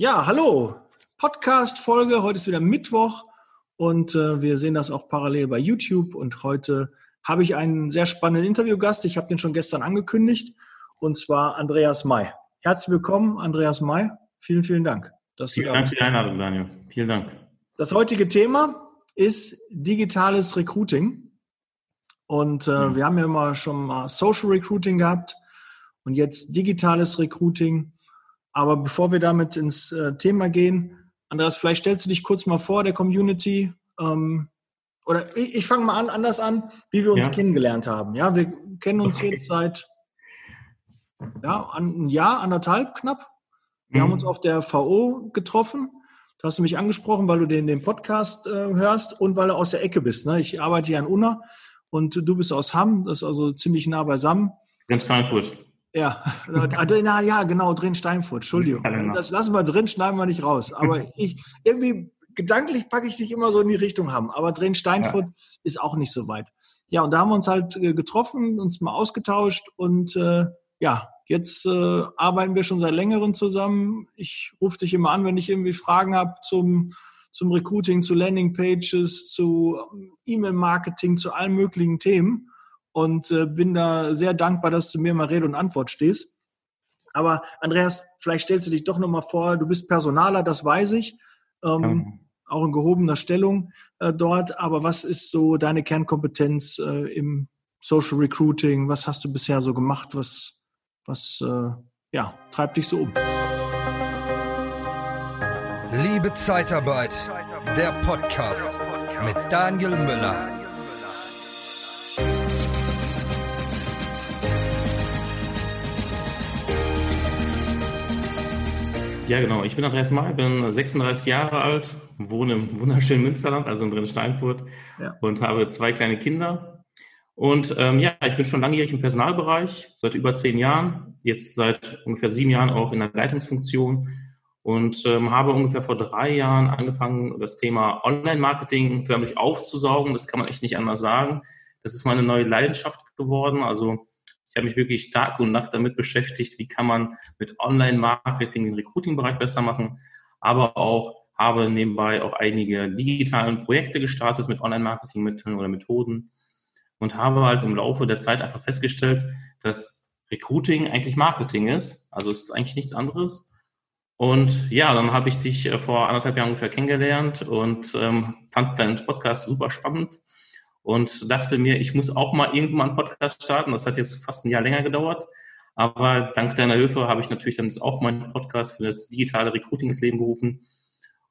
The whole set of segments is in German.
Ja, hallo. Podcast-Folge. Heute ist wieder Mittwoch und äh, wir sehen das auch parallel bei YouTube. Und heute habe ich einen sehr spannenden Interviewgast. Ich habe den schon gestern angekündigt und zwar Andreas May. Herzlich willkommen, Andreas May. Vielen, vielen Dank. Dass vielen Dank für die Einladung, Daniel. Vielen Dank. Das heutige Thema ist digitales Recruiting. Und äh, mhm. wir haben ja immer schon mal Social Recruiting gehabt und jetzt digitales Recruiting. Aber bevor wir damit ins äh, Thema gehen, Andreas, vielleicht stellst du dich kurz mal vor der Community. Ähm, oder ich, ich fange mal an, anders an, wie wir uns ja. kennengelernt haben. Ja, wir kennen uns okay. jetzt seit ja, ein Jahr, anderthalb knapp. Wir mhm. haben uns auf der VO getroffen. Da hast du mich angesprochen, weil du den, den Podcast äh, hörst und weil du aus der Ecke bist. Ne? Ich arbeite hier an Unna und du bist aus Hamm, das ist also ziemlich nah beisammen. Ganz Steinfurt. Ja, na, ja, genau, drin Steinfurt, Entschuldigung. Das lassen wir drin, schneiden wir nicht raus. Aber ich, irgendwie, gedanklich packe ich dich immer so in die Richtung haben. Aber drin Steinfurt ja. ist auch nicht so weit. Ja, und da haben wir uns halt äh, getroffen, uns mal ausgetauscht und äh, ja, jetzt äh, arbeiten wir schon seit längerem zusammen. Ich rufe dich immer an, wenn ich irgendwie Fragen habe zum, zum Recruiting, zu Landingpages, zu ähm, E-Mail-Marketing, zu allen möglichen Themen und äh, bin da sehr dankbar, dass du mir mal Rede und Antwort stehst. Aber Andreas, vielleicht stellst du dich doch nochmal vor, du bist Personaler, das weiß ich, ähm, ja. auch in gehobener Stellung äh, dort. Aber was ist so deine Kernkompetenz äh, im Social Recruiting? Was hast du bisher so gemacht? Was, was äh, ja, treibt dich so um? Liebe Zeitarbeit, der Podcast mit Daniel Müller. Ja, genau. Ich bin Andreas May, bin 36 Jahre alt, wohne im wunderschönen Münsterland, also in Drin-Steinfurt ja. und habe zwei kleine Kinder. Und ähm, ja, ich bin schon langjährig im Personalbereich, seit über zehn Jahren, jetzt seit ungefähr sieben Jahren auch in der Leitungsfunktion und ähm, habe ungefähr vor drei Jahren angefangen, das Thema Online-Marketing förmlich aufzusaugen. Das kann man echt nicht anders sagen. Das ist meine neue Leidenschaft geworden. Also ich habe mich wirklich Tag und Nacht damit beschäftigt, wie kann man mit Online-Marketing den Recruiting-Bereich besser machen, aber auch habe nebenbei auch einige digitalen Projekte gestartet mit Online-Marketing-Mitteln oder Methoden und habe halt im Laufe der Zeit einfach festgestellt, dass Recruiting eigentlich Marketing ist. Also es ist eigentlich nichts anderes. Und ja, dann habe ich dich äh, vor anderthalb Jahren ungefähr kennengelernt und ähm, fand deinen Podcast super spannend und dachte mir, ich muss auch mal irgendwann einen Podcast starten. Das hat jetzt fast ein Jahr länger gedauert. Aber dank deiner Hilfe habe ich natürlich dann jetzt auch meinen Podcast für das digitale Recruiting ins Leben gerufen.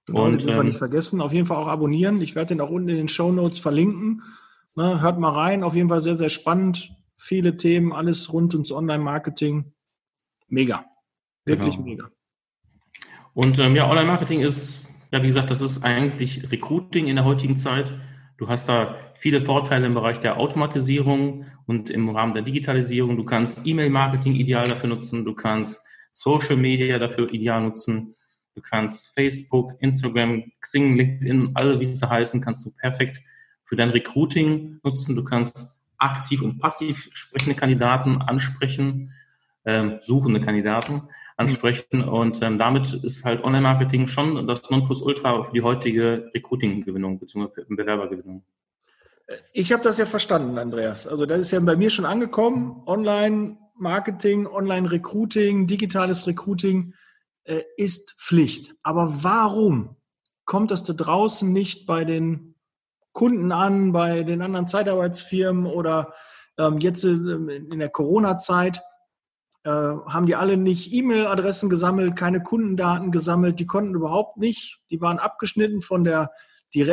Genau, und ähm, nicht vergessen, auf jeden Fall auch abonnieren. Ich werde den auch unten in den Show Notes verlinken. Ne, hört mal rein, auf jeden Fall sehr, sehr spannend. Viele Themen, alles rund ums Online-Marketing. Mega. Wirklich genau. mega. Und ähm, ja, Online-Marketing ist, ja, wie gesagt, das ist eigentlich Recruiting in der heutigen Zeit. Du hast da viele Vorteile im Bereich der Automatisierung und im Rahmen der Digitalisierung. Du kannst E-Mail-Marketing ideal dafür nutzen. Du kannst Social Media dafür ideal nutzen. Du kannst Facebook, Instagram, Xing, LinkedIn, alle wie sie heißen, kannst du perfekt für dein Recruiting nutzen. Du kannst aktiv und passiv sprechende Kandidaten ansprechen, ähm, suchende Kandidaten ansprechen. Und ähm, damit ist halt Online-Marketing schon das Nonplusultra für die heutige Recruiting-Gewinnung bzw. Bewerbergewinnung. Ich habe das ja verstanden, Andreas. Also das ist ja bei mir schon angekommen. Online-Marketing, Online-Recruiting, digitales Recruiting äh, ist Pflicht. Aber warum kommt das da draußen nicht bei den Kunden an, bei den anderen Zeitarbeitsfirmen oder ähm, jetzt äh, in der Corona-Zeit? Äh, haben die alle nicht E-Mail-Adressen gesammelt, keine Kundendaten gesammelt, die konnten überhaupt nicht, die waren abgeschnitten von, der,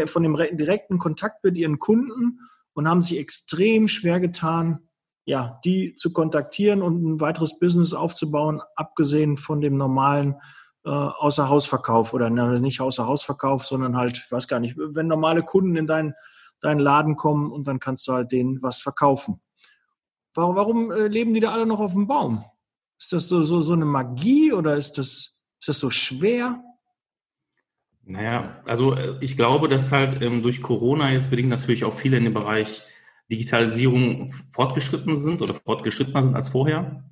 von dem direkten Kontakt mit ihren Kunden und haben sich extrem schwer getan, ja, die zu kontaktieren und ein weiteres Business aufzubauen, abgesehen von dem normalen äh, Außerhausverkauf oder ne, nicht Außerhausverkauf, sondern halt, ich weiß gar nicht, wenn normale Kunden in deinen, deinen Laden kommen und dann kannst du halt denen was verkaufen. Warum, warum äh, leben die da alle noch auf dem Baum? Ist das so, so, so eine Magie oder ist das, ist das so schwer? Naja, also äh, ich glaube, dass halt ähm, durch Corona jetzt bedingt natürlich auch viele in dem Bereich Digitalisierung fortgeschritten sind oder fortgeschrittener sind als vorher.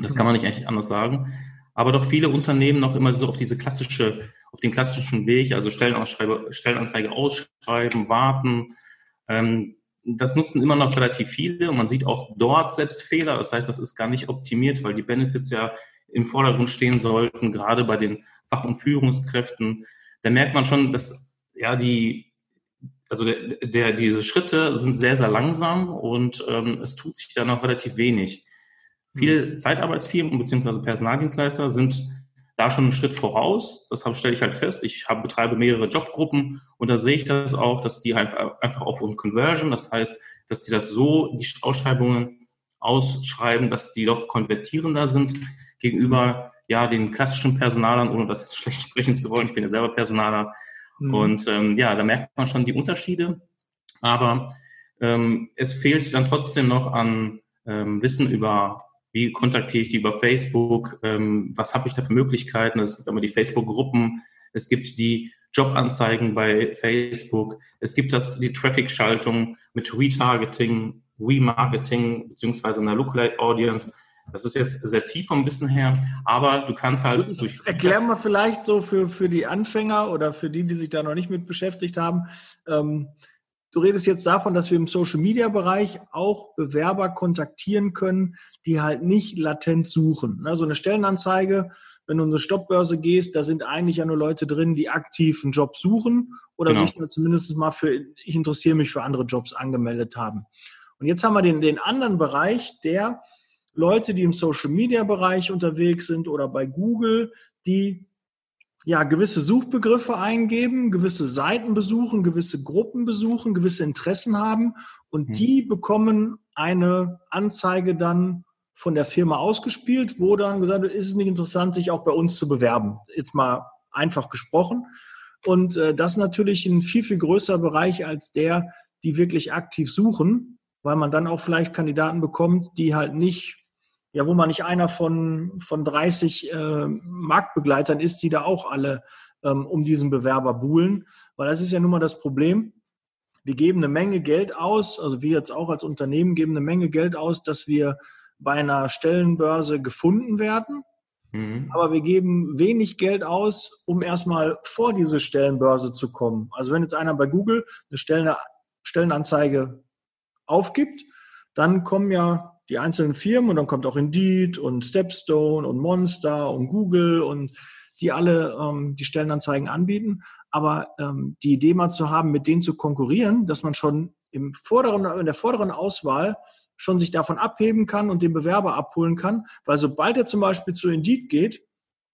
Das kann man nicht echt anders sagen. aber doch viele Unternehmen noch immer so auf diese klassische, auf den klassischen Weg, also Stellenanzeige ausschreiben, warten. Ähm, das nutzen immer noch relativ viele und man sieht auch dort selbst Fehler. Das heißt, das ist gar nicht optimiert, weil die Benefits ja im Vordergrund stehen sollten, gerade bei den Fach- und Führungskräften. Da merkt man schon, dass ja die, also der, der, diese Schritte sind sehr, sehr langsam und ähm, es tut sich da noch relativ wenig. Viele Zeitarbeitsfirmen bzw. Personaldienstleister sind da schon einen Schritt voraus. Das stelle ich halt fest. Ich habe, betreibe mehrere Jobgruppen und da sehe ich das auch, dass die einfach, auf Conversion, das heißt, dass die das so, die Ausschreibungen ausschreiben, dass die doch konvertierender sind gegenüber ja den klassischen Personalern, ohne das jetzt schlecht sprechen zu wollen. Ich bin ja selber Personaler. Mhm. Und ähm, ja, da merkt man schon die Unterschiede. Aber ähm, es fehlt dann trotzdem noch an ähm, Wissen über wie kontaktiere ich die über Facebook, ähm, was habe ich da für Möglichkeiten. Es gibt immer die Facebook-Gruppen, es gibt die Jobanzeigen bei Facebook, es gibt das, die Traffic-Schaltung mit Retargeting, Remarketing beziehungsweise einer Lookalike Audience. Das ist jetzt sehr tief vom Wissen her, aber du kannst halt durch. Erklär mal vielleicht so für, für die Anfänger oder für die, die sich da noch nicht mit beschäftigt haben. Ähm, Du redest jetzt davon, dass wir im Social-Media-Bereich auch Bewerber kontaktieren können, die halt nicht latent suchen. So eine Stellenanzeige, wenn du in eine Stoppbörse gehst, da sind eigentlich ja nur Leute drin, die aktiv einen Job suchen oder genau. sich da zumindest mal für, ich interessiere mich für andere Jobs angemeldet haben. Und jetzt haben wir den, den anderen Bereich der Leute, die im Social-Media-Bereich unterwegs sind oder bei Google, die ja, gewisse Suchbegriffe eingeben, gewisse Seiten besuchen, gewisse Gruppen besuchen, gewisse Interessen haben und mhm. die bekommen eine Anzeige dann von der Firma ausgespielt, wo dann gesagt wird, ist es nicht interessant, sich auch bei uns zu bewerben. Jetzt mal einfach gesprochen. Und äh, das ist natürlich ein viel, viel größerer Bereich als der, die wirklich aktiv suchen, weil man dann auch vielleicht Kandidaten bekommt, die halt nicht ja, wo man nicht einer von, von 30 äh, Marktbegleitern ist, die da auch alle ähm, um diesen Bewerber buhlen. Weil das ist ja nun mal das Problem. Wir geben eine Menge Geld aus, also wir jetzt auch als Unternehmen geben eine Menge Geld aus, dass wir bei einer Stellenbörse gefunden werden. Mhm. Aber wir geben wenig Geld aus, um erstmal vor diese Stellenbörse zu kommen. Also wenn jetzt einer bei Google eine Stellenanzeige aufgibt, dann kommen ja die einzelnen Firmen und dann kommt auch Indeed und Stepstone und Monster und Google und die alle ähm, die Stellenanzeigen anbieten. Aber ähm, die Idee mal zu haben, mit denen zu konkurrieren, dass man schon im vorderen, in der vorderen Auswahl schon sich davon abheben kann und den Bewerber abholen kann, weil sobald er zum Beispiel zu Indeed geht,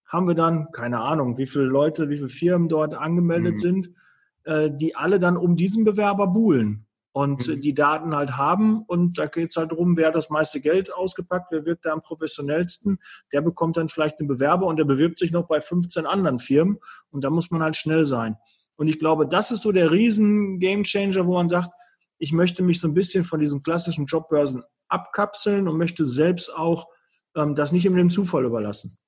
haben wir dann, keine Ahnung, wie viele Leute, wie viele Firmen dort angemeldet mhm. sind, äh, die alle dann um diesen Bewerber buhlen und mhm. die Daten halt haben. Und da geht es halt darum, wer hat das meiste Geld ausgepackt, wer wirkt da am professionellsten, der bekommt dann vielleicht einen Bewerber und der bewirbt sich noch bei 15 anderen Firmen. Und da muss man halt schnell sein. Und ich glaube, das ist so der riesen Gamechanger, wo man sagt, ich möchte mich so ein bisschen von diesen klassischen Jobbörsen abkapseln und möchte selbst auch ähm, das nicht dem Zufall überlassen.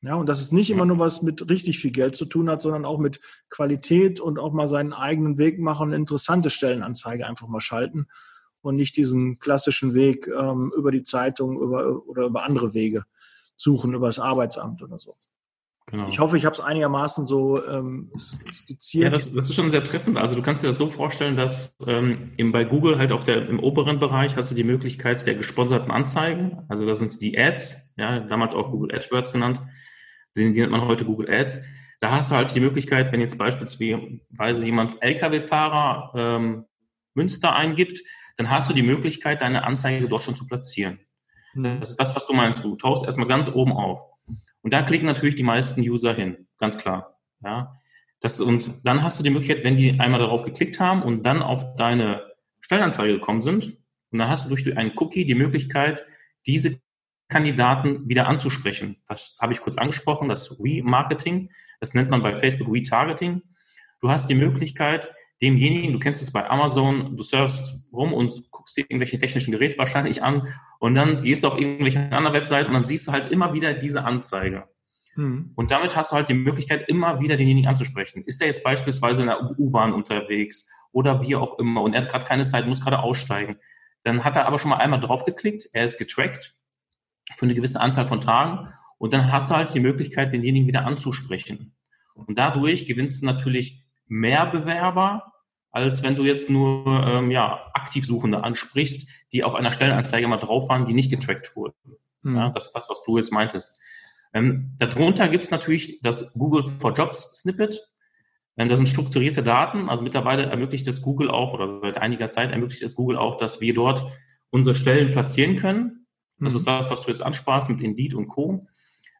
Ja, und dass es nicht immer nur was mit richtig viel Geld zu tun hat, sondern auch mit Qualität und auch mal seinen eigenen Weg machen, interessante Stellenanzeige einfach mal schalten und nicht diesen klassischen Weg ähm, über die Zeitung über, oder über andere Wege suchen, über das Arbeitsamt oder so. Genau. Ich hoffe, ich habe es einigermaßen so ähm, skizziert. Ja, das, das, ist schon sehr treffend. Also du kannst dir das so vorstellen, dass ähm, eben bei Google halt auf der im oberen Bereich hast du die Möglichkeit der gesponserten Anzeigen. Also das sind die Ads, ja, damals auch Google AdWords genannt. Die, nennt man heute Google Ads. Da hast du halt die Möglichkeit, wenn jetzt beispielsweise jemand Lkw-Fahrer ähm, Münster eingibt, dann hast du die Möglichkeit, deine Anzeige dort schon zu platzieren. Mhm. Das ist das, was du meinst. Du tauchst erstmal ganz oben auf. Und da klicken natürlich die meisten User hin, ganz klar. Ja. Das, und dann hast du die Möglichkeit, wenn die einmal darauf geklickt haben und dann auf deine Stellenanzeige gekommen sind, und dann hast du durch einen Cookie die Möglichkeit, diese Kandidaten wieder anzusprechen. Das habe ich kurz angesprochen, das Remarketing. Das nennt man bei Facebook Retargeting. Du hast die Möglichkeit, demjenigen, du kennst es bei Amazon, du surfst rum und guckst dir irgendwelche technischen Geräte wahrscheinlich an und dann gehst du auf irgendwelche anderen Webseiten und dann siehst du halt immer wieder diese Anzeige. Hm. Und damit hast du halt die Möglichkeit, immer wieder denjenigen anzusprechen. Ist er jetzt beispielsweise in der U-Bahn unterwegs oder wie auch immer und er hat gerade keine Zeit, muss gerade aussteigen. Dann hat er aber schon mal einmal draufgeklickt, er ist getrackt für eine gewisse Anzahl von Tagen Und dann hast du halt die Möglichkeit, denjenigen wieder anzusprechen. Und dadurch gewinnst du natürlich mehr Bewerber, als wenn du jetzt nur ähm, ja, Aktivsuchende ansprichst, die auf einer Stellenanzeige mal drauf waren, die nicht getrackt wurden. Mhm. Ja, das ist das, was du jetzt meintest. Ähm, darunter gibt es natürlich das Google for Jobs Snippet. Ähm, das sind strukturierte Daten. Also mittlerweile ermöglicht es Google auch, oder seit einiger Zeit ermöglicht es Google auch, dass wir dort unsere Stellen platzieren können. Das mhm. ist das, was du jetzt ansprachst mit Indeed und Co.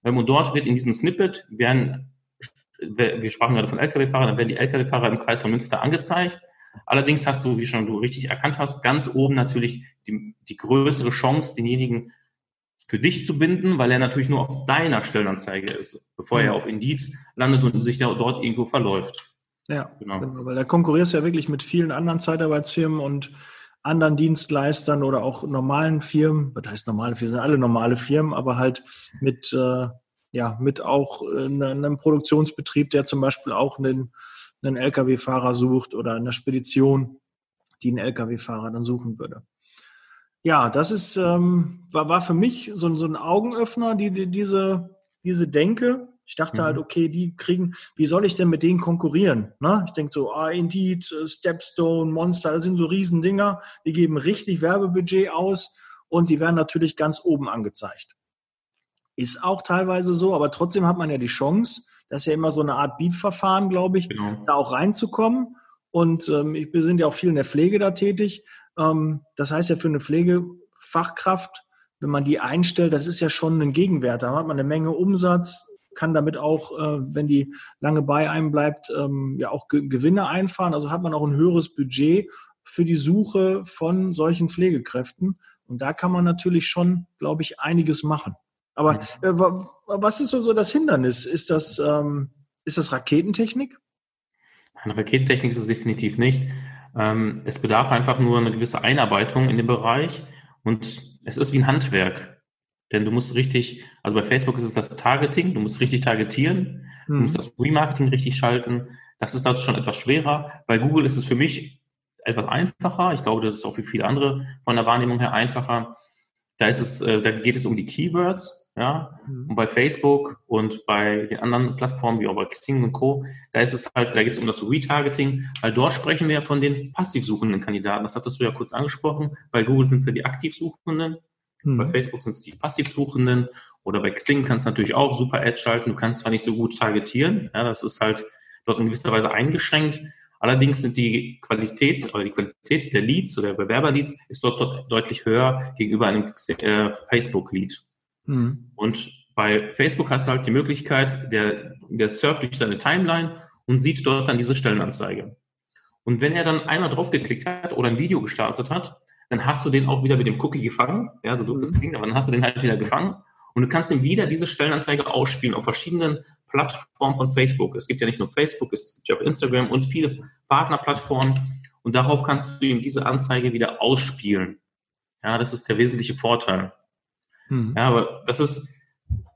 Ähm, und dort wird in diesem Snippet werden wir sprachen gerade von Lkw-Fahrern, dann werden die Lkw-Fahrer im Kreis von Münster angezeigt. Allerdings hast du, wie schon du richtig erkannt hast, ganz oben natürlich die, die größere Chance, denjenigen für dich zu binden, weil er natürlich nur auf deiner Stellenanzeige ist, bevor er mhm. auf Indeed landet und sich dort irgendwo verläuft. Ja, genau. genau. Weil da konkurrierst du ja wirklich mit vielen anderen Zeitarbeitsfirmen und anderen Dienstleistern oder auch normalen Firmen. Was heißt normale Firmen? Sind alle normale Firmen, aber halt mit äh, ja, mit auch äh, einem Produktionsbetrieb, der zum Beispiel auch einen, einen Lkw-Fahrer sucht oder eine Spedition, die einen Lkw-Fahrer dann suchen würde. Ja, das ist, ähm, war, war für mich so, so ein Augenöffner, die, die, diese, diese Denke. Ich dachte halt, mhm. halt, okay, die kriegen, wie soll ich denn mit denen konkurrieren? Ne? Ich denke so, ah, Indeed, äh, Stepstone, Monster, das sind so Riesendinger, die geben richtig Werbebudget aus und die werden natürlich ganz oben angezeigt. Ist auch teilweise so, aber trotzdem hat man ja die Chance, das ist ja immer so eine Art Beep-Verfahren, glaube ich, genau. da auch reinzukommen. Und ähm, ich, wir sind ja auch viel in der Pflege da tätig. Ähm, das heißt ja für eine Pflegefachkraft, wenn man die einstellt, das ist ja schon ein Gegenwert. Da hat man eine Menge Umsatz, kann damit auch, äh, wenn die lange bei einem bleibt, ähm, ja auch Ge Gewinne einfahren. Also hat man auch ein höheres Budget für die Suche von solchen Pflegekräften. Und da kann man natürlich schon, glaube ich, einiges machen. Aber äh, was ist so, so das Hindernis? Ist das, ähm, ist das Raketentechnik? Eine Raketentechnik ist es definitiv nicht. Ähm, es bedarf einfach nur eine gewisse Einarbeitung in den Bereich und es ist wie ein Handwerk. Denn du musst richtig, also bei Facebook ist es das Targeting, du musst richtig targetieren, mhm. du musst das Remarketing richtig schalten. Das ist dort schon etwas schwerer. Bei Google ist es für mich etwas einfacher. Ich glaube, das ist auch für viele andere von der Wahrnehmung her einfacher. Da ist es, äh, da geht es um die Keywords. Ja, mhm. und bei Facebook und bei den anderen Plattformen wie auch bei Xing und Co., da ist es halt, da geht es um das Retargeting, weil dort sprechen wir ja von den passiv suchenden Kandidaten. Das hattest du ja kurz angesprochen. Bei Google sind es ja die aktiv suchenden, mhm. bei Facebook sind es die passiv suchenden oder bei Xing kannst du natürlich auch super Ads schalten. Du kannst zwar nicht so gut targetieren, ja, das ist halt dort in gewisser Weise eingeschränkt. Allerdings sind die Qualität oder die Qualität der Leads oder der Bewerberleads ist dort, dort deutlich höher gegenüber einem äh, Facebook-Lead. Mhm. Und bei Facebook hast du halt die Möglichkeit, der, der surft durch seine Timeline und sieht dort dann diese Stellenanzeige. Und wenn er dann einmal draufgeklickt hat oder ein Video gestartet hat, dann hast du den auch wieder mit dem Cookie gefangen. Ja, so doof das mhm. klingt, aber dann hast du den halt wieder gefangen. Und du kannst ihm wieder diese Stellenanzeige ausspielen auf verschiedenen Plattformen von Facebook. Es gibt ja nicht nur Facebook, es gibt ja auch Instagram und viele Partnerplattformen. Und darauf kannst du ihm diese Anzeige wieder ausspielen. Ja, das ist der wesentliche Vorteil. Mhm. Ja, aber das ist,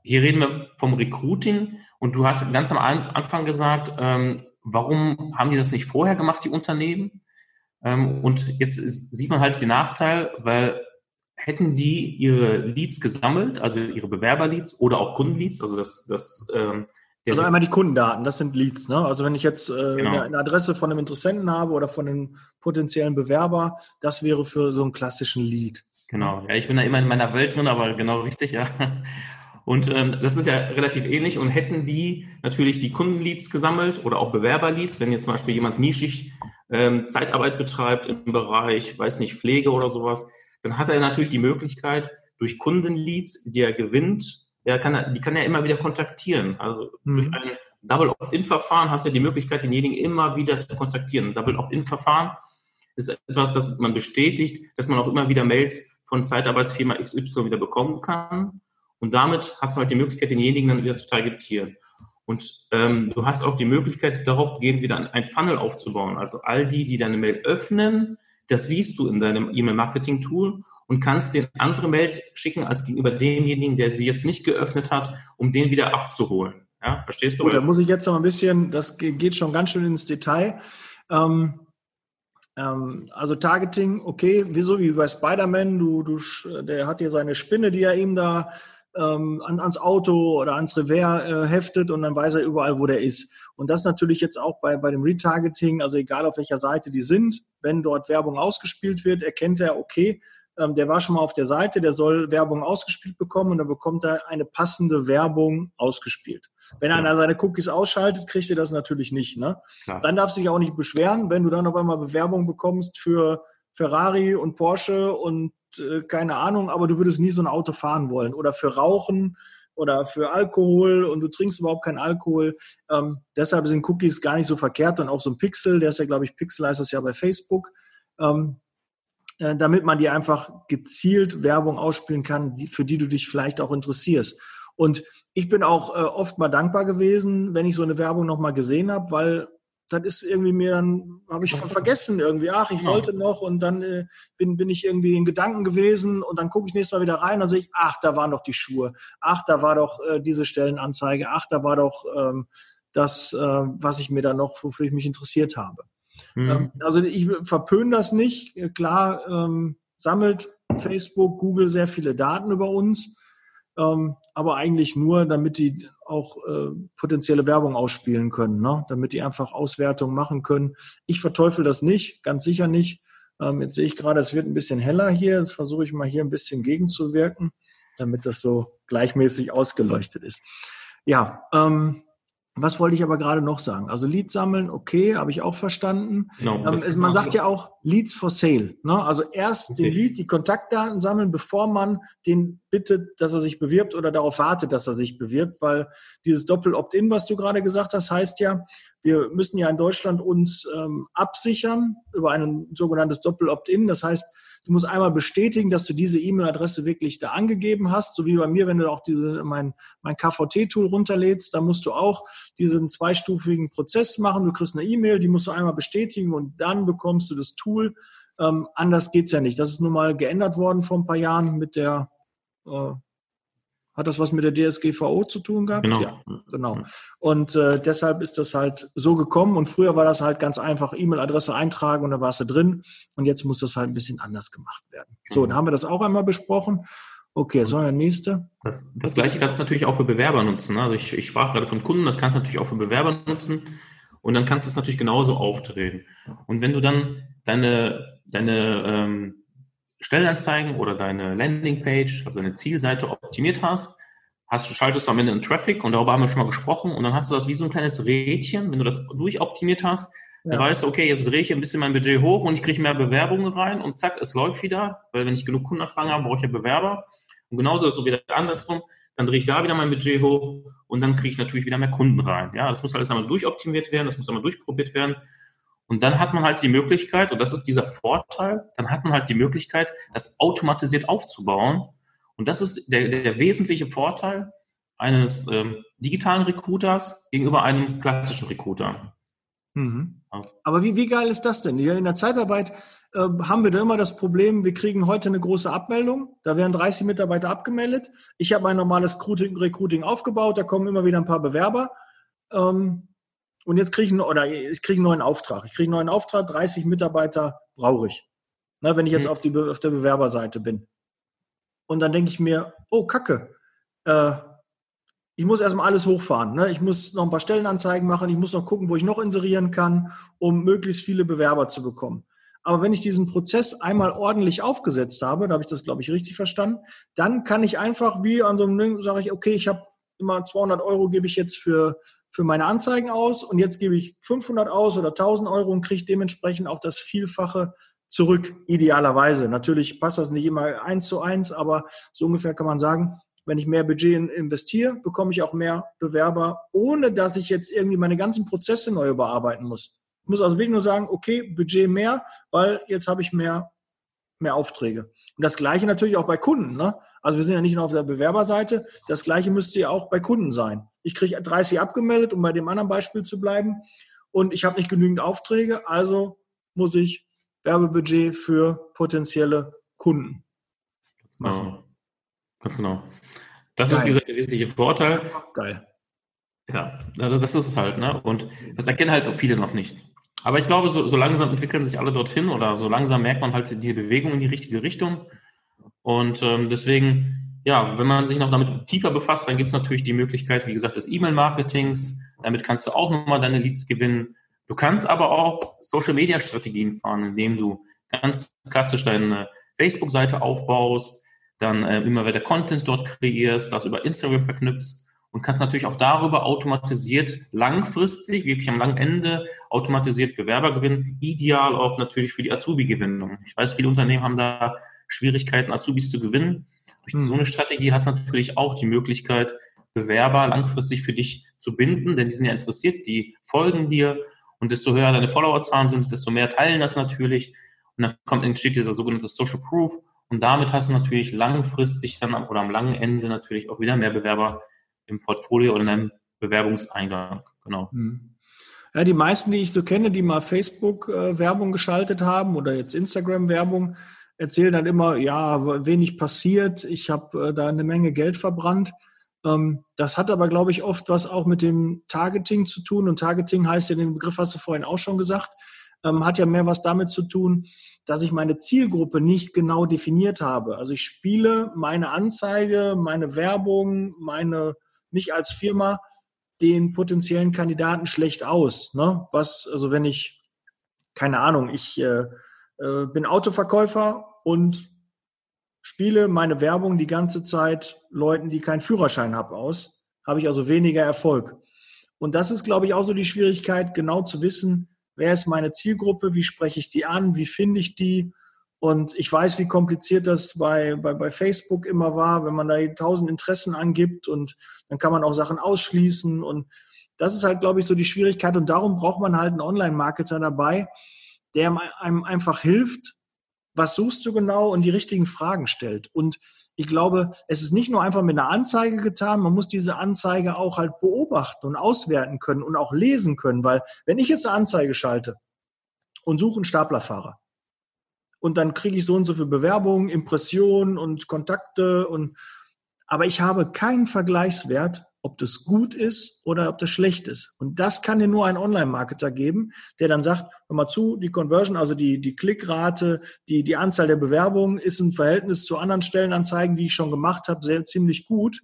hier reden wir vom Recruiting und du hast ganz am Anfang gesagt, ähm, warum haben die das nicht vorher gemacht, die Unternehmen? Ähm, und jetzt sieht man halt den Nachteil, weil hätten die ihre Leads gesammelt, also ihre Bewerberleads oder auch Kundenleads, also das, das ähm, also einmal die Kundendaten, das sind Leads. Ne? Also wenn ich jetzt äh, genau. eine Adresse von einem Interessenten habe oder von einem potenziellen Bewerber, das wäre für so einen klassischen Lead. Genau, ja, ich bin da immer in meiner Welt drin, aber genau richtig, ja. Und ähm, das ist ja relativ ähnlich. Und hätten die natürlich die Kundenleads gesammelt oder auch Bewerberleads, wenn jetzt zum Beispiel jemand nischig ähm, Zeitarbeit betreibt im Bereich, weiß nicht, Pflege oder sowas, dann hat er natürlich die Möglichkeit, durch Kundenleads, die er gewinnt, er kann, die kann er immer wieder kontaktieren. Also mhm. durch ein Double Opt-in-Verfahren hast du die Möglichkeit, denjenigen immer wieder zu kontaktieren. Double Opt-in-Verfahren ist etwas, das man bestätigt, dass man auch immer wieder Mails von Zeitarbeitsfirma XY wieder bekommen kann. Und damit hast du halt die Möglichkeit, denjenigen dann wieder zu targetieren. Und ähm, du hast auch die Möglichkeit, darauf gehen, wieder ein Funnel aufzubauen. Also all die, die deine Mail öffnen, das siehst du in deinem E-Mail-Marketing-Tool und kannst den andere Mails schicken als gegenüber demjenigen, der sie jetzt nicht geöffnet hat, um den wieder abzuholen. Ja, verstehst du? Gut, da muss ich jetzt noch ein bisschen, das geht schon ganz schön ins Detail. Ähm, ähm, also Targeting, okay, wieso wie bei Spider-Man, du, du, der hat hier seine Spinne, die er ihm da ähm, an, ans Auto oder ans Revers äh, heftet und dann weiß er überall, wo der ist. Und das natürlich jetzt auch bei, bei dem Retargeting, also egal auf welcher Seite die sind, wenn dort Werbung ausgespielt wird, erkennt er, okay, ähm, der war schon mal auf der Seite, der soll Werbung ausgespielt bekommen und dann bekommt er eine passende Werbung ausgespielt. Wenn ja. seine Cookies ausschaltet, kriegt er das natürlich nicht. Ne? Dann darf sich auch nicht beschweren, wenn du dann auf einmal Bewerbung bekommst für Ferrari und Porsche und keine Ahnung, aber du würdest nie so ein Auto fahren wollen. Oder für Rauchen oder für Alkohol und du trinkst überhaupt keinen Alkohol. Ähm, deshalb sind Cookies gar nicht so verkehrt und auch so ein Pixel, der ist ja, glaube ich, Pixel heißt das ja bei Facebook, ähm, äh, damit man dir einfach gezielt Werbung ausspielen kann, die, für die du dich vielleicht auch interessierst. Und ich bin auch äh, oft mal dankbar gewesen, wenn ich so eine Werbung nochmal gesehen habe, weil das ist irgendwie mir dann, habe ich vergessen irgendwie, ach, ich wollte noch und dann äh, bin, bin ich irgendwie in Gedanken gewesen und dann gucke ich nächstes Mal wieder rein und sehe ich, ach, da waren doch die Schuhe, ach, da war doch äh, diese Stellenanzeige, ach, da war doch ähm, das, äh, was ich mir da noch, wofür ich mich interessiert habe. Mhm. Ähm, also ich verpöne das nicht. Klar, ähm, sammelt Facebook, Google sehr viele Daten über uns ähm, aber eigentlich nur, damit die auch äh, potenzielle Werbung ausspielen können, ne? damit die einfach Auswertungen machen können. Ich verteufel das nicht, ganz sicher nicht. Ähm, jetzt sehe ich gerade, es wird ein bisschen heller hier. Jetzt versuche ich mal hier ein bisschen gegenzuwirken, damit das so gleichmäßig ausgeleuchtet ist. Ja, ähm, was wollte ich aber gerade noch sagen? Also Leads sammeln, okay, habe ich auch verstanden. Genau, ähm, man sagt ja auch Leads for Sale. Ne? Also erst okay. den Lead, die Kontaktdaten sammeln, bevor man den bittet, dass er sich bewirbt oder darauf wartet, dass er sich bewirbt, weil dieses Doppel-Opt-in, was du gerade gesagt hast, heißt ja, wir müssen ja in Deutschland uns ähm, absichern über ein sogenanntes Doppel-Opt-in. Das heißt, Du musst einmal bestätigen, dass du diese E-Mail-Adresse wirklich da angegeben hast, so wie bei mir, wenn du auch diese, mein, mein KVT-Tool runterlädst, da musst du auch diesen zweistufigen Prozess machen. Du kriegst eine E-Mail, die musst du einmal bestätigen und dann bekommst du das Tool. Ähm, anders geht's ja nicht. Das ist nun mal geändert worden vor ein paar Jahren mit der äh, hat das was mit der DSGVO zu tun gehabt? Genau. Ja, genau. Und äh, deshalb ist das halt so gekommen. Und früher war das halt ganz einfach, E-Mail-Adresse eintragen und da warst du drin. Und jetzt muss das halt ein bisschen anders gemacht werden. So, mhm. dann haben wir das auch einmal besprochen. Okay, so der nächste. Das, das gleiche kannst du natürlich auch für Bewerber nutzen. Also ich, ich sprach gerade von Kunden, das kannst du natürlich auch für Bewerber nutzen. Und dann kannst du es natürlich genauso aufdrehen. Und wenn du dann deine, deine ähm, Stellenanzeigen oder deine Landingpage, also deine Zielseite optimiert hast, hast du schaltest du am Ende einen Traffic und darüber haben wir schon mal gesprochen und dann hast du das wie so ein kleines Rädchen, wenn du das durchoptimiert hast, dann weißt du, okay, jetzt drehe ich ein bisschen mein Budget hoch und ich kriege mehr Bewerbungen rein und zack, es läuft wieder, weil wenn ich genug Kundenanfragen habe, brauche ich ja Bewerber. Und genauso ist es so wieder andersrum, dann drehe ich da wieder mein Budget hoch und dann kriege ich natürlich wieder mehr Kunden rein. Ja, das muss alles einmal durchoptimiert werden, das muss einmal durchprobiert werden. Und dann hat man halt die Möglichkeit, und das ist dieser Vorteil, dann hat man halt die Möglichkeit, das automatisiert aufzubauen. Und das ist der, der wesentliche Vorteil eines ähm, digitalen Recruiters gegenüber einem klassischen Recruiter. Mhm. Aber wie, wie geil ist das denn? Hier in der Zeitarbeit äh, haben wir da immer das Problem, wir kriegen heute eine große Abmeldung, da werden 30 Mitarbeiter abgemeldet. Ich habe mein normales Recruiting aufgebaut, da kommen immer wieder ein paar Bewerber. Ähm, und jetzt kriege ich, oder ich kriege einen neuen Auftrag. Ich kriege einen neuen Auftrag, 30 Mitarbeiter brauche ich. Ne, wenn ich jetzt mhm. auf, die, auf der Bewerberseite bin. Und dann denke ich mir, oh, Kacke. Äh, ich muss erstmal alles hochfahren. Ne? Ich muss noch ein paar Stellenanzeigen machen. Ich muss noch gucken, wo ich noch inserieren kann, um möglichst viele Bewerber zu bekommen. Aber wenn ich diesen Prozess einmal ordentlich aufgesetzt habe, da habe ich das, glaube ich, richtig verstanden, dann kann ich einfach wie an so einem Ding, sage ich, okay, ich habe immer 200 Euro gebe ich jetzt für für meine Anzeigen aus und jetzt gebe ich 500 aus oder 1000 Euro und kriege dementsprechend auch das Vielfache zurück, idealerweise. Natürlich passt das nicht immer eins zu eins, aber so ungefähr kann man sagen, wenn ich mehr Budget investiere, bekomme ich auch mehr Bewerber, ohne dass ich jetzt irgendwie meine ganzen Prozesse neu überarbeiten muss. Ich muss also wirklich nur sagen, okay, Budget mehr, weil jetzt habe ich mehr, mehr Aufträge. Und das Gleiche natürlich auch bei Kunden. Ne? Also wir sind ja nicht nur auf der Bewerberseite. Das Gleiche müsste ja auch bei Kunden sein. Ich kriege 30 abgemeldet, um bei dem anderen Beispiel zu bleiben. Und ich habe nicht genügend Aufträge, also muss ich Werbebudget für potenzielle Kunden machen. Genau. Ganz genau. Das Geil. ist, wie gesagt, der wesentliche Vorteil. Geil. Ja, also das ist es halt, ne? Und das erkennen halt viele noch nicht. Aber ich glaube, so, so langsam entwickeln sich alle dorthin oder so langsam merkt man halt die Bewegung in die richtige Richtung. Und ähm, deswegen ja, wenn man sich noch damit tiefer befasst, dann gibt es natürlich die Möglichkeit, wie gesagt, des E-Mail-Marketings. Damit kannst du auch nochmal deine Leads gewinnen. Du kannst aber auch Social-Media-Strategien fahren, indem du ganz klassisch deine Facebook-Seite aufbaust, dann äh, immer wieder Content dort kreierst, das über Instagram verknüpfst und kannst natürlich auch darüber automatisiert langfristig, wirklich am langen Ende, automatisiert Bewerber gewinnen, ideal auch natürlich für die Azubi-Gewinnung. Ich weiß, viele Unternehmen haben da Schwierigkeiten, Azubis zu gewinnen. Durch so eine Strategie hast du natürlich auch die Möglichkeit, Bewerber langfristig für dich zu binden, denn die sind ja interessiert, die folgen dir und desto höher deine Followerzahlen sind, desto mehr teilen das natürlich und dann kommt, entsteht dieser sogenannte Social Proof und damit hast du natürlich langfristig dann oder am langen Ende natürlich auch wieder mehr Bewerber im Portfolio oder in einem Bewerbungseingang. Genau. Hm. Ja, die meisten, die ich so kenne, die mal Facebook-Werbung geschaltet haben oder jetzt Instagram-Werbung, erzählen dann immer, ja, wenig passiert, ich habe äh, da eine Menge Geld verbrannt. Ähm, das hat aber, glaube ich, oft was auch mit dem Targeting zu tun. Und Targeting heißt ja, den Begriff hast du vorhin auch schon gesagt, ähm, hat ja mehr was damit zu tun, dass ich meine Zielgruppe nicht genau definiert habe. Also ich spiele meine Anzeige, meine Werbung, meine mich als Firma den potenziellen Kandidaten schlecht aus. Ne? Was, also wenn ich, keine Ahnung, ich äh, äh, bin Autoverkäufer und spiele meine Werbung die ganze Zeit Leuten, die keinen Führerschein haben, aus, habe ich also weniger Erfolg. Und das ist, glaube ich, auch so die Schwierigkeit, genau zu wissen, wer ist meine Zielgruppe, wie spreche ich die an, wie finde ich die. Und ich weiß, wie kompliziert das bei, bei, bei Facebook immer war, wenn man da tausend Interessen angibt und dann kann man auch Sachen ausschließen. Und das ist halt, glaube ich, so die Schwierigkeit. Und darum braucht man halt einen Online-Marketer dabei, der einem einfach hilft, was suchst du genau und die richtigen Fragen stellt. Und ich glaube, es ist nicht nur einfach mit einer Anzeige getan, man muss diese Anzeige auch halt beobachten und auswerten können und auch lesen können, weil wenn ich jetzt eine Anzeige schalte und suche einen Staplerfahrer und dann kriege ich so und so viele Bewerbungen, Impressionen und Kontakte und aber ich habe keinen Vergleichswert ob das gut ist oder ob das schlecht ist. Und das kann dir nur ein Online-Marketer geben, der dann sagt, hör mal zu, die Conversion, also die, die Klickrate, die, die Anzahl der Bewerbungen ist im Verhältnis zu anderen Stellenanzeigen, die ich schon gemacht habe, sehr, ziemlich gut.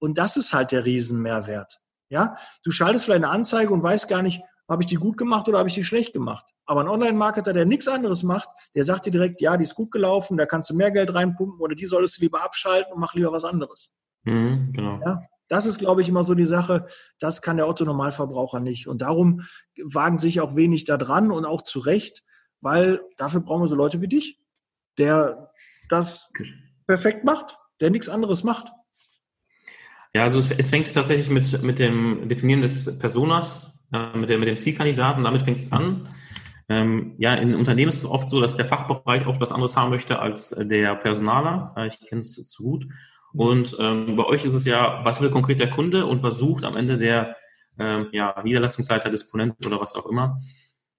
Und das ist halt der Riesenmehrwert. Ja, du schaltest vielleicht eine Anzeige und weißt gar nicht, habe ich die gut gemacht oder habe ich die schlecht gemacht. Aber ein Online-Marketer, der nichts anderes macht, der sagt dir direkt, ja, die ist gut gelaufen, da kannst du mehr Geld reinpumpen oder die solltest du lieber abschalten und mach lieber was anderes. Mhm, genau. Ja, das ist, glaube ich, immer so die Sache, das kann der Otto-Normalverbraucher nicht. Und darum wagen sich auch wenig da dran und auch zu Recht, weil dafür brauchen wir so Leute wie dich, der das perfekt macht, der nichts anderes macht. Ja, also es, es fängt tatsächlich mit, mit dem Definieren des Personas, äh, mit, der, mit dem Zielkandidaten, damit fängt es an. Ähm, ja, in Unternehmen ist es oft so, dass der Fachbereich oft was anderes haben möchte als der Personaler. Äh, ich kenne es zu gut. Und ähm, bei euch ist es ja, was will konkret der Kunde und was sucht am Ende der ähm, ja, Niederlassungsleiter, Disponent oder was auch immer.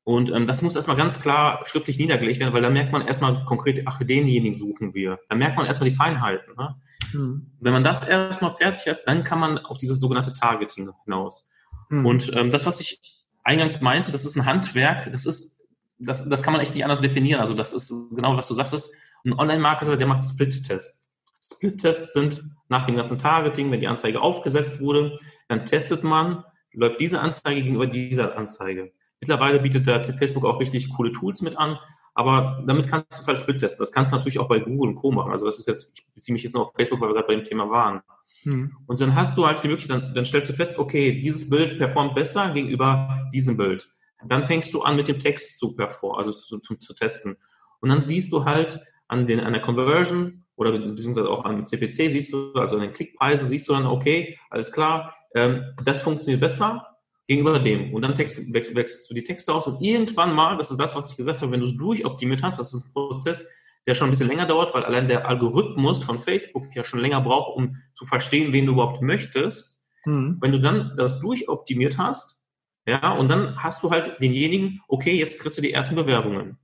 Und ähm, das muss erstmal ganz klar schriftlich niedergelegt werden, weil da merkt man erstmal konkret, ach, denjenigen suchen wir. Da merkt man erstmal die Feinheiten. Ne? Mhm. Wenn man das erstmal fertig hat, dann kann man auf dieses sogenannte Targeting hinaus. Mhm. Und ähm, das, was ich eingangs meinte, das ist ein Handwerk, das ist, das, das kann man echt nicht anders definieren. Also das ist genau, was du sagst, ist ein Online-Marketer, der macht Split-Tests. Split-Tests sind nach dem ganzen Targeting, wenn die Anzeige aufgesetzt wurde, dann testet man, läuft diese Anzeige gegenüber dieser Anzeige. Mittlerweile bietet der Facebook auch richtig coole Tools mit an, aber damit kannst du es halt Split testen. Das kannst du natürlich auch bei Google und Co. machen. Also das ist jetzt, ich beziehe mich jetzt nur auf Facebook, weil wir gerade bei dem Thema waren. Hm. Und dann hast du halt die Möglichkeit, dann, dann stellst du fest, okay, dieses Bild performt besser gegenüber diesem Bild. Dann fängst du an, mit dem Text zu performen, also zu, zu, zu testen. Und dann siehst du halt an, den, an der Conversion, oder beziehungsweise auch am CPC siehst du, also an den Klickpreisen siehst du dann, okay, alles klar, ähm, das funktioniert besser gegenüber dem. Und dann text, wächst, wächst du die Texte aus und irgendwann mal, das ist das, was ich gesagt habe, wenn du es durchoptimiert hast, das ist ein Prozess, der schon ein bisschen länger dauert, weil allein der Algorithmus von Facebook ja schon länger braucht, um zu verstehen, wen du überhaupt möchtest. Mhm. Wenn du dann das durchoptimiert hast, ja, und dann hast du halt denjenigen, okay, jetzt kriegst du die ersten Bewerbungen.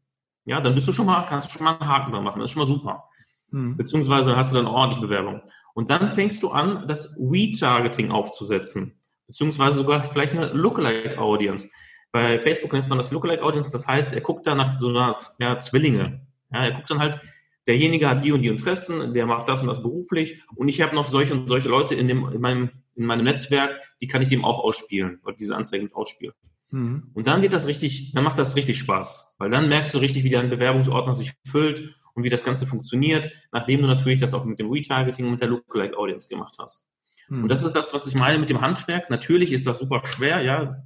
Ja, dann bist du schon mal, kannst du schon mal einen Haken dran machen. Das ist schon mal super. Hm. Beziehungsweise hast du dann ordentlich Bewerbung. Und dann fängst du an, das Retargeting aufzusetzen. Beziehungsweise sogar vielleicht eine Lookalike Audience. Bei Facebook nennt man das Lookalike Audience, das heißt, er guckt da nach so einer ja, Zwillinge. Ja, er guckt dann halt, derjenige hat die und die Interessen, der macht das und das beruflich und ich habe noch solche und solche Leute in, dem, in, meinem, in meinem Netzwerk, die kann ich dem auch ausspielen oder diese Anzeige mit ausspielen. Mhm. Und dann wird das richtig, dann macht das richtig Spaß, weil dann merkst du richtig, wie dein Bewerbungsordner sich füllt und wie das Ganze funktioniert, nachdem du natürlich das auch mit dem Retargeting und mit der Lookalike Audience gemacht hast. Mhm. Und das ist das, was ich meine mit dem Handwerk. Natürlich ist das super schwer, ja.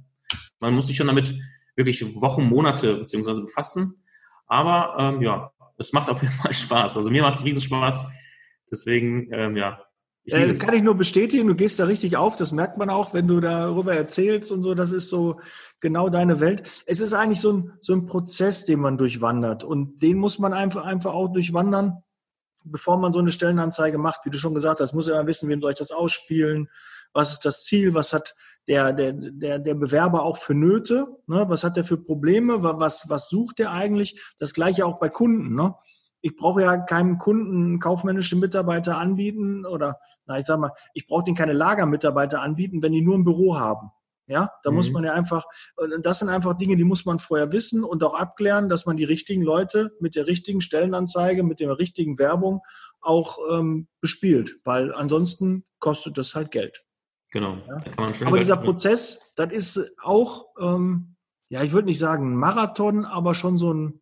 Man muss sich schon damit wirklich Wochen, Monate beziehungsweise befassen. Aber ähm, ja, es macht auf jeden Fall Spaß. Also mir macht es riesen Spaß. Deswegen, ähm, ja. Ich äh, kann ich nur bestätigen, du gehst da richtig auf, das merkt man auch, wenn du darüber erzählst und so, das ist so genau deine Welt. Es ist eigentlich so ein, so ein Prozess, den man durchwandert und den muss man einfach, einfach auch durchwandern, bevor man so eine Stellenanzeige macht. Wie du schon gesagt hast, muss ja wissen, wem soll ich das ausspielen, was ist das Ziel, was hat der, der, der, der Bewerber auch für Nöte, ne? was hat er für Probleme, was, was sucht er eigentlich? Das gleiche auch bei Kunden. Ne? Ich brauche ja keinem Kunden kaufmännische Mitarbeiter anbieten oder, na, ich sag mal, ich brauche denen keine Lagermitarbeiter anbieten, wenn die nur ein Büro haben. Ja, da mhm. muss man ja einfach, das sind einfach Dinge, die muss man vorher wissen und auch abklären, dass man die richtigen Leute mit der richtigen Stellenanzeige, mit der richtigen Werbung auch ähm, bespielt, weil ansonsten kostet das halt Geld. Genau. Ja. aber dieser Prozess, das ist auch, ähm, ja, ich würde nicht sagen ein Marathon, aber schon so ein,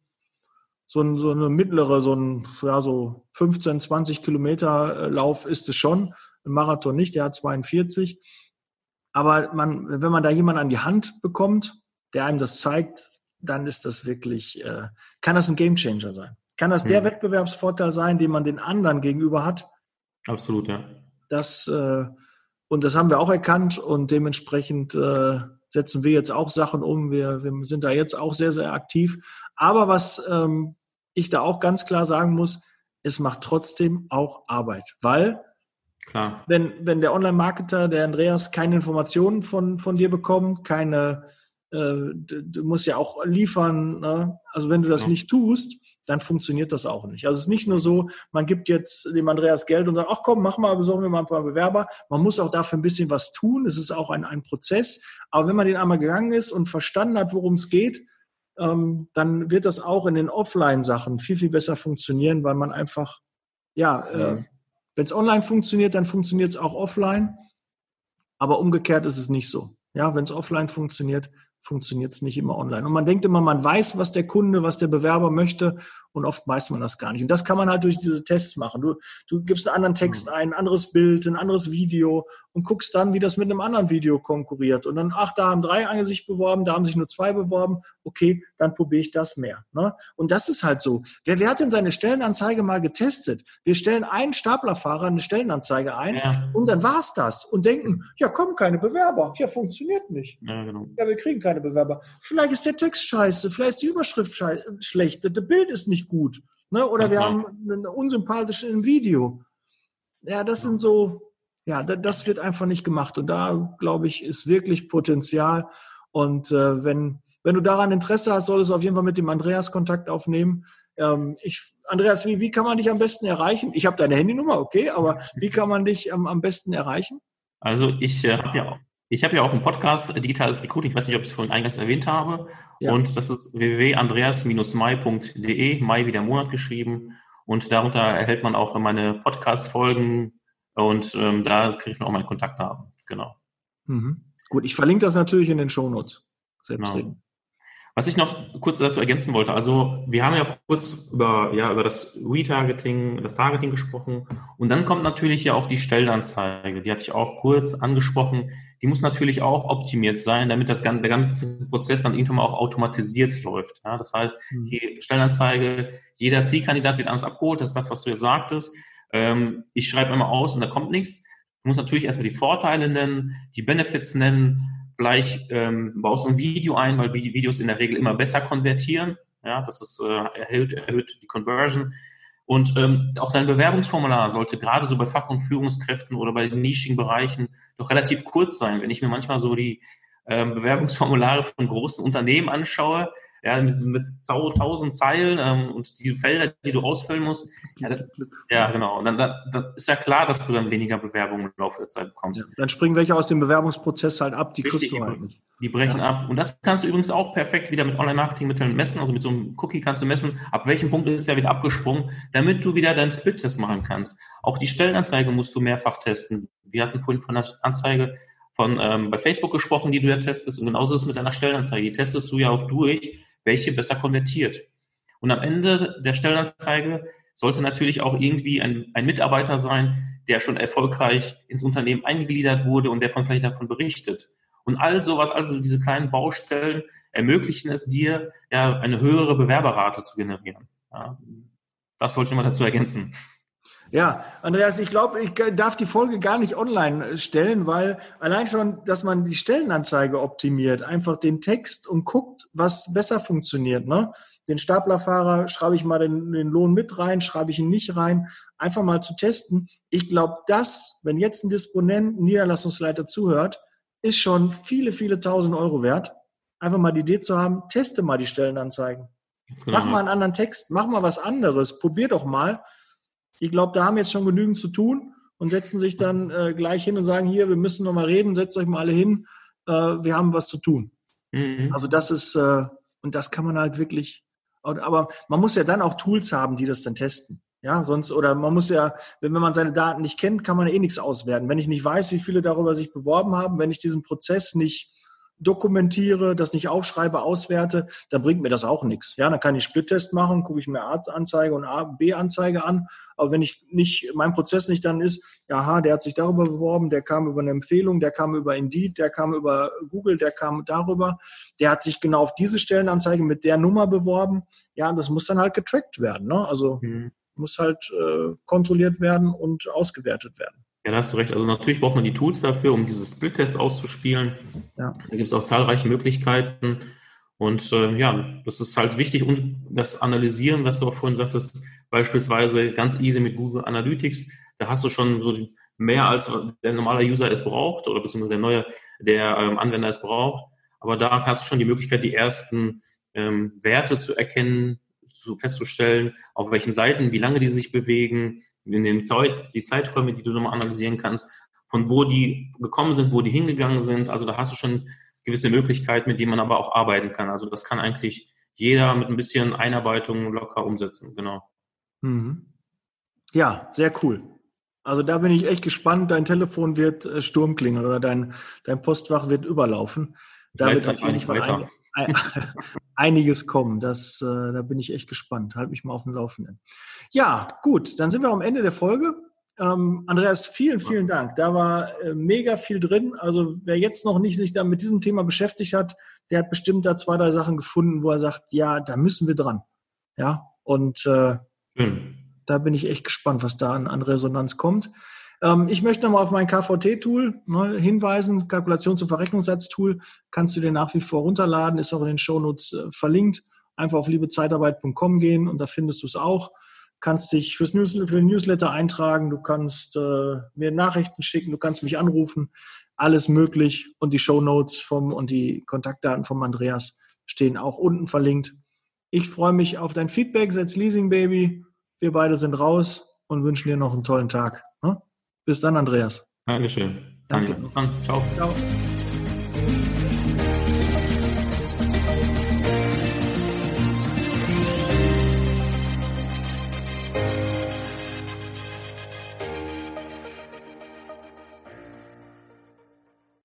so, ein, so eine mittlere, so ein, ja, so 15, 20 Kilometer äh, Lauf ist es schon. Ein Marathon nicht, der hat 42. Aber man, wenn man da jemanden an die Hand bekommt, der einem das zeigt, dann ist das wirklich, äh, kann das ein Gamechanger sein. Kann das der hm. Wettbewerbsvorteil sein, den man den anderen gegenüber hat? Absolut, ja. Das, äh, und das haben wir auch erkannt und dementsprechend äh, setzen wir jetzt auch Sachen um. Wir, wir sind da jetzt auch sehr, sehr aktiv. Aber was ähm, ich da auch ganz klar sagen muss, es macht trotzdem auch Arbeit, weil Klar. Wenn, wenn der Online-Marketer, der Andreas, keine Informationen von, von dir bekommt, keine, äh, du, du musst ja auch liefern, ne? also wenn du das ja. nicht tust, dann funktioniert das auch nicht. Also es ist nicht nur so, man gibt jetzt dem Andreas Geld und sagt, ach komm, mach mal, besorgen wir mal ein paar Bewerber. Man muss auch dafür ein bisschen was tun. Es ist auch ein, ein Prozess. Aber wenn man den einmal gegangen ist und verstanden hat, worum es geht, ähm, dann wird das auch in den Offline-Sachen viel, viel besser funktionieren, weil man einfach, ja, ja. Äh, wenn es online funktioniert, dann funktioniert es auch offline. Aber umgekehrt ist es nicht so. Ja, wenn es offline funktioniert, funktioniert es nicht immer online. Und man denkt immer, man weiß, was der Kunde, was der Bewerber möchte und oft weiß man das gar nicht. Und das kann man halt durch diese Tests machen. Du, du gibst einen anderen Text ein, ein anderes Bild, ein anderes Video und guckst dann, wie das mit einem anderen Video konkurriert. Und dann, ach, da haben drei sich beworben, da haben sich nur zwei beworben. Okay, dann probiere ich das mehr. Ne? Und das ist halt so. Wer, wer hat denn seine Stellenanzeige mal getestet? Wir stellen einen Staplerfahrer eine Stellenanzeige ein ja. und dann war's das. Und denken, ja, kommen keine Bewerber. Ja, funktioniert nicht. Ja, genau. ja, wir kriegen keine Bewerber. Vielleicht ist der Text scheiße, vielleicht ist die Überschrift schlecht, das Bild ist nicht gut. Ne? Oder wir haben einen unsympathischen Video. Ja, das sind so, ja, das wird einfach nicht gemacht. Und da, glaube ich, ist wirklich Potenzial. Und äh, wenn, wenn du daran Interesse hast, solltest du auf jeden Fall mit dem Andreas Kontakt aufnehmen. Ähm, ich, Andreas, wie, wie kann man dich am besten erreichen? Ich habe deine Handynummer, okay, aber wie kann man dich ähm, am besten erreichen? Also ich äh, habe ja ich habe ja auch einen Podcast, Digitales Recruiting, ich weiß nicht, ob ich es vorhin eingangs erwähnt habe. Ja. Und das ist www.andreas-mai.de, Mai wie der Monat geschrieben. Und darunter erhält man auch meine Podcast-Folgen und ähm, da kriegt man auch meine Kontaktdaten. Genau. Mhm. Gut, ich verlinke das natürlich in den Shownotes. Genau. Was ich noch kurz dazu ergänzen wollte, also wir haben ja kurz über, ja, über das Retargeting, das Targeting gesprochen und dann kommt natürlich ja auch die Stellenanzeige, die hatte ich auch kurz angesprochen, die muss natürlich auch optimiert sein, damit das ganze, der ganze Prozess dann irgendwann mal auch automatisiert läuft. Ja, das heißt, mhm. die Stellenanzeige, jeder Zielkandidat wird anders abgeholt, das ist das, was du jetzt sagtest. Ähm, ich schreibe immer aus und da kommt nichts. Du musst natürlich erstmal die Vorteile nennen, die Benefits nennen, Vielleicht ähm, baust du ein Video ein, weil die Videos in der Regel immer besser konvertieren. Ja, das ist, äh, erhöht, erhöht die Conversion. Und ähm, auch dein Bewerbungsformular sollte gerade so bei Fach- und Führungskräften oder bei nischigen Bereichen doch relativ kurz sein. Wenn ich mir manchmal so die ähm, Bewerbungsformulare von großen Unternehmen anschaue, ja, mit, mit tausend Zeilen ähm, und die Felder, die du ausfüllen musst. Ja, das, ja genau. Und dann, dann, dann, ist ja klar, dass du dann weniger Bewerbungen im Laufe der Zeit bekommst. Ja, dann springen welche aus dem Bewerbungsprozess halt ab, die kriegst du halt nicht. Die brechen ja. ab. Und das kannst du übrigens auch perfekt wieder mit Online-Marketing-Mitteln messen. Also mit so einem Cookie kannst du messen, ab welchem Punkt ist er wieder abgesprungen, damit du wieder deinen Split-Test machen kannst. Auch die Stellenanzeige musst du mehrfach testen. Wir hatten vorhin von der Anzeige von ähm, bei Facebook gesprochen, die du ja testest. Und genauso ist es mit deiner Stellenanzeige. Die testest du ja auch durch, welche besser konvertiert. Und am Ende der Stellenanzeige sollte natürlich auch irgendwie ein, ein Mitarbeiter sein, der schon erfolgreich ins Unternehmen eingegliedert wurde und der von vielleicht davon berichtet. Und all sowas, also diese kleinen Baustellen ermöglichen es dir, ja, eine höhere Bewerberrate zu generieren. Ja. Das wollte ich mal dazu ergänzen. Ja, Andreas, ich glaube, ich darf die Folge gar nicht online stellen, weil allein schon, dass man die Stellenanzeige optimiert, einfach den Text und guckt, was besser funktioniert. Ne? Den Staplerfahrer schreibe ich mal den, den Lohn mit rein, schreibe ich ihn nicht rein, einfach mal zu testen. Ich glaube, das, wenn jetzt ein Disponent, ein Niederlassungsleiter zuhört, ist schon viele, viele tausend Euro wert. Einfach mal die Idee zu haben, teste mal die Stellenanzeigen. Genau. Mach mal einen anderen Text, mach mal was anderes, probier doch mal. Ich glaube, da haben jetzt schon genügend zu tun und setzen sich dann äh, gleich hin und sagen, hier, wir müssen noch mal reden, setzt euch mal alle hin, äh, wir haben was zu tun. Mhm. Also das ist, äh, und das kann man halt wirklich, aber man muss ja dann auch Tools haben, die das dann testen. Ja, sonst, oder man muss ja, wenn, wenn man seine Daten nicht kennt, kann man eh nichts auswerten. Wenn ich nicht weiß, wie viele darüber sich beworben haben, wenn ich diesen Prozess nicht dokumentiere, das nicht aufschreibe, auswerte, dann bringt mir das auch nichts. Ja, dann kann ich Split-Test machen, gucke ich mir A-Anzeige und A-B-Anzeige an. Aber wenn ich nicht, mein Prozess nicht dann ist, aha, der hat sich darüber beworben, der kam über eine Empfehlung, der kam über Indeed, der kam über Google, der kam darüber, der hat sich genau auf diese Stellenanzeige mit der Nummer beworben. Ja, das muss dann halt getrackt werden. Ne? Also mhm muss halt äh, kontrolliert werden und ausgewertet werden. Ja, da hast du recht. Also natürlich braucht man die Tools dafür, um dieses Split-Test auszuspielen. Ja. Da gibt es auch zahlreiche Möglichkeiten. Und äh, ja, das ist halt wichtig. Und das Analysieren, was du auch vorhin sagtest, beispielsweise ganz easy mit Google Analytics, da hast du schon so mehr als der normale User es braucht oder beziehungsweise der neue, der ähm, Anwender es braucht. Aber da hast du schon die Möglichkeit, die ersten ähm, Werte zu erkennen, zu festzustellen, auf welchen Seiten, wie lange die sich bewegen, in den Zeit, die Zeiträume, die du nochmal analysieren kannst, von wo die gekommen sind, wo die hingegangen sind. Also da hast du schon gewisse Möglichkeiten, mit denen man aber auch arbeiten kann. Also das kann eigentlich jeder mit ein bisschen Einarbeitung locker umsetzen, genau. Mhm. Ja, sehr cool. Also da bin ich echt gespannt. Dein Telefon wird äh, Sturm klingeln oder dein, dein Postfach wird überlaufen. Da wird auf jeden Fall weiter. Einiges kommen. Das, äh, da bin ich echt gespannt. Halt mich mal auf dem Laufenden. Ja, gut, dann sind wir am Ende der Folge. Ähm, Andreas, vielen, vielen Dank. Da war äh, mega viel drin. Also wer jetzt noch nicht sich da mit diesem Thema beschäftigt hat, der hat bestimmt da zwei, drei Sachen gefunden, wo er sagt, ja, da müssen wir dran. Ja, und äh, mhm. da bin ich echt gespannt, was da an, an Resonanz kommt. Ähm, ich möchte nochmal auf mein KVT-Tool ne, hinweisen, Kalkulation zum Verrechnungssatz-Tool. Kannst du dir nach wie vor runterladen, ist auch in den Shownotes äh, verlinkt. Einfach auf liebezeitarbeit.com gehen und da findest du es auch. Kannst dich fürs News für den Newsletter eintragen, du kannst äh, mir Nachrichten schicken, du kannst mich anrufen, alles möglich. Und die Shownotes vom und die Kontaktdaten vom Andreas stehen auch unten verlinkt. Ich freue mich auf dein Feedback, setz Leasing Baby. Wir beide sind raus und wünschen dir noch einen tollen Tag. Ne? Bis dann, Andreas. Dankeschön. Danke. Danke. Bis dann. Ciao. Ciao.